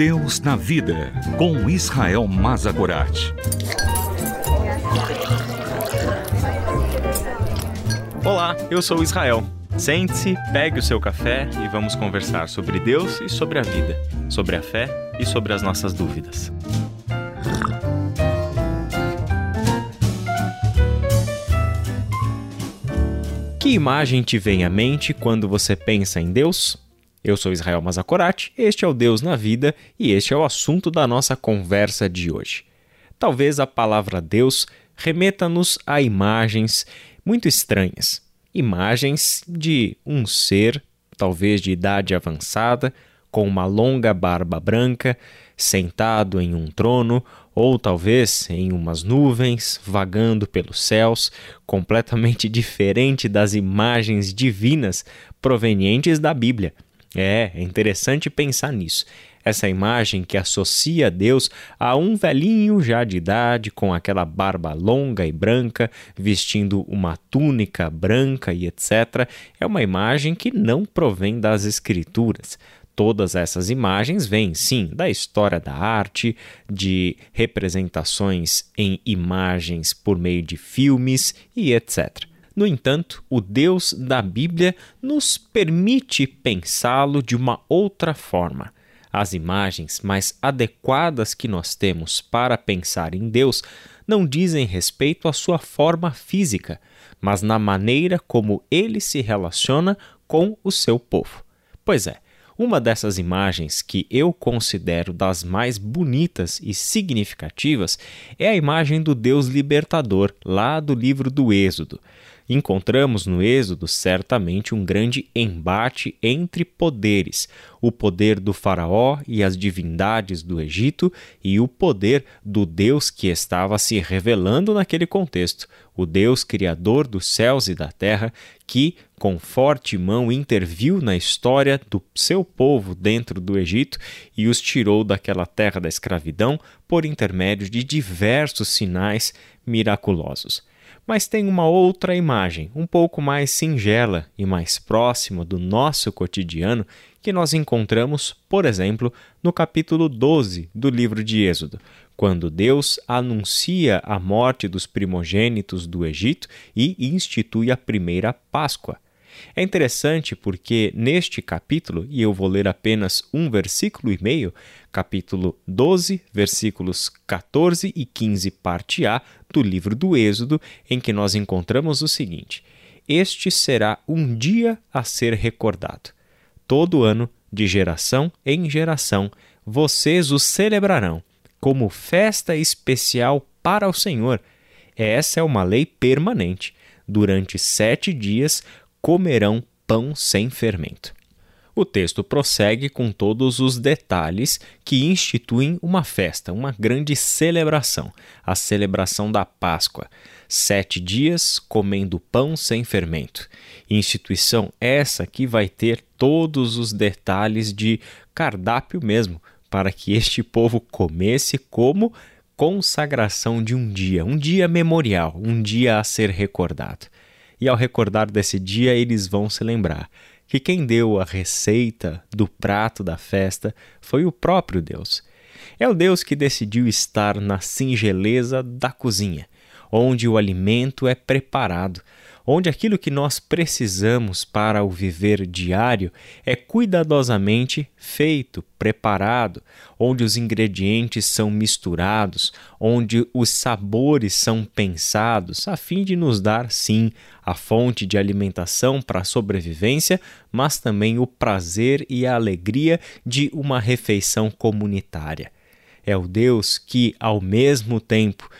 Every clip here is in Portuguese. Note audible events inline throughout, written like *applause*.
Deus na Vida, com Israel Mazagorat. Olá, eu sou Israel. Sente-se, pegue o seu café e vamos conversar sobre Deus e sobre a vida, sobre a fé e sobre as nossas dúvidas. Que imagem te vem à mente quando você pensa em Deus? Eu sou Israel Mazakorati, este é o Deus na Vida e este é o assunto da nossa conversa de hoje. Talvez a palavra Deus remeta-nos a imagens muito estranhas. Imagens de um ser, talvez de idade avançada, com uma longa barba branca, sentado em um trono, ou talvez em umas nuvens, vagando pelos céus, completamente *laughs* diferente das imagens divinas provenientes da Bíblia. É, é interessante pensar nisso. Essa imagem que associa Deus a um velhinho já de idade, com aquela barba longa e branca, vestindo uma túnica branca e etc., é uma imagem que não provém das Escrituras. Todas essas imagens vêm, sim, da história da arte, de representações em imagens por meio de filmes e etc. No entanto, o Deus da Bíblia nos permite pensá-lo de uma outra forma. As imagens mais adequadas que nós temos para pensar em Deus não dizem respeito à sua forma física, mas na maneira como ele se relaciona com o seu povo. Pois é, uma dessas imagens que eu considero das mais bonitas e significativas é a imagem do Deus libertador, lá do livro do Êxodo encontramos no Êxodo certamente um grande embate entre poderes: o poder do Faraó e as divindades do Egito, e o poder do Deus que estava se revelando naquele contexto, o Deus criador dos céus e da terra, que, com forte mão, interviu na história do seu povo dentro do Egito e os tirou daquela terra da escravidão por intermédio de diversos sinais miraculosos mas tem uma outra imagem, um pouco mais singela e mais próxima do nosso cotidiano, que nós encontramos, por exemplo, no capítulo 12 do livro de Êxodo, quando Deus anuncia a morte dos primogênitos do Egito e institui a primeira Páscoa. É interessante porque neste capítulo, e eu vou ler apenas um versículo e meio, capítulo 12, versículos 14 e 15, parte A do livro do Êxodo, em que nós encontramos o seguinte: Este será um dia a ser recordado. Todo ano, de geração em geração, vocês o celebrarão como festa especial para o Senhor. Essa é uma lei permanente. Durante sete dias comerão pão sem fermento. O texto prossegue com todos os detalhes que instituem uma festa, uma grande celebração, a celebração da Páscoa. Sete dias comendo pão sem fermento. Instituição essa que vai ter todos os detalhes de cardápio mesmo, para que este povo comesse como consagração de um dia, um dia memorial, um dia a ser recordado e ao recordar desse dia eles vão se lembrar que quem deu a receita do prato da festa foi o próprio Deus. É o Deus que decidiu estar na singeleza da cozinha, onde o alimento é preparado, onde aquilo que nós precisamos para o viver diário é cuidadosamente feito, preparado, onde os ingredientes são misturados, onde os sabores são pensados, a fim de nos dar, sim, a fonte de alimentação para a sobrevivência, mas também o prazer e a alegria de uma refeição comunitária. É o Deus que, ao mesmo tempo,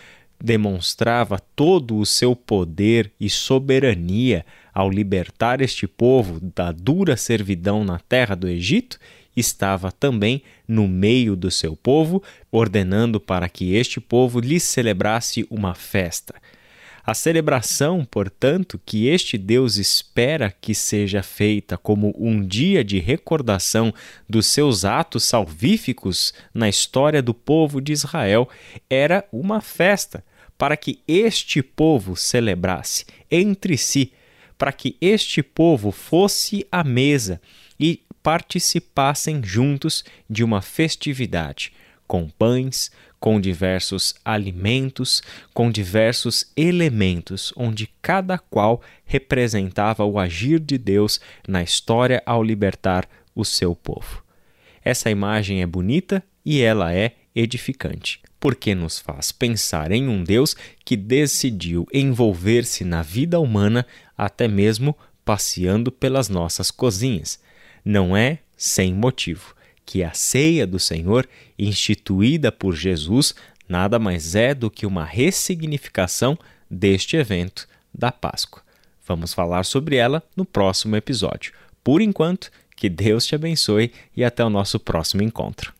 demonstrava todo o seu poder e soberania ao libertar este povo da dura servidão na terra do Egito, estava também no meio do seu povo, ordenando para que este povo lhe celebrasse uma festa. A celebração, portanto, que este Deus espera que seja feita como um dia de recordação dos seus atos salvíficos na história do povo de Israel, era uma festa para que este povo celebrasse entre si, para que este povo fosse à mesa e participassem juntos de uma festividade, com pães, com diversos alimentos, com diversos elementos, onde cada qual representava o agir de Deus na história ao libertar o seu povo. Essa imagem é bonita e ela é edificante, porque nos faz pensar em um Deus que decidiu envolver-se na vida humana até mesmo passeando pelas nossas cozinhas. Não é sem motivo que a ceia do Senhor, instituída por Jesus, nada mais é do que uma ressignificação deste evento da Páscoa. Vamos falar sobre ela no próximo episódio. Por enquanto, que Deus te abençoe e até o nosso próximo encontro.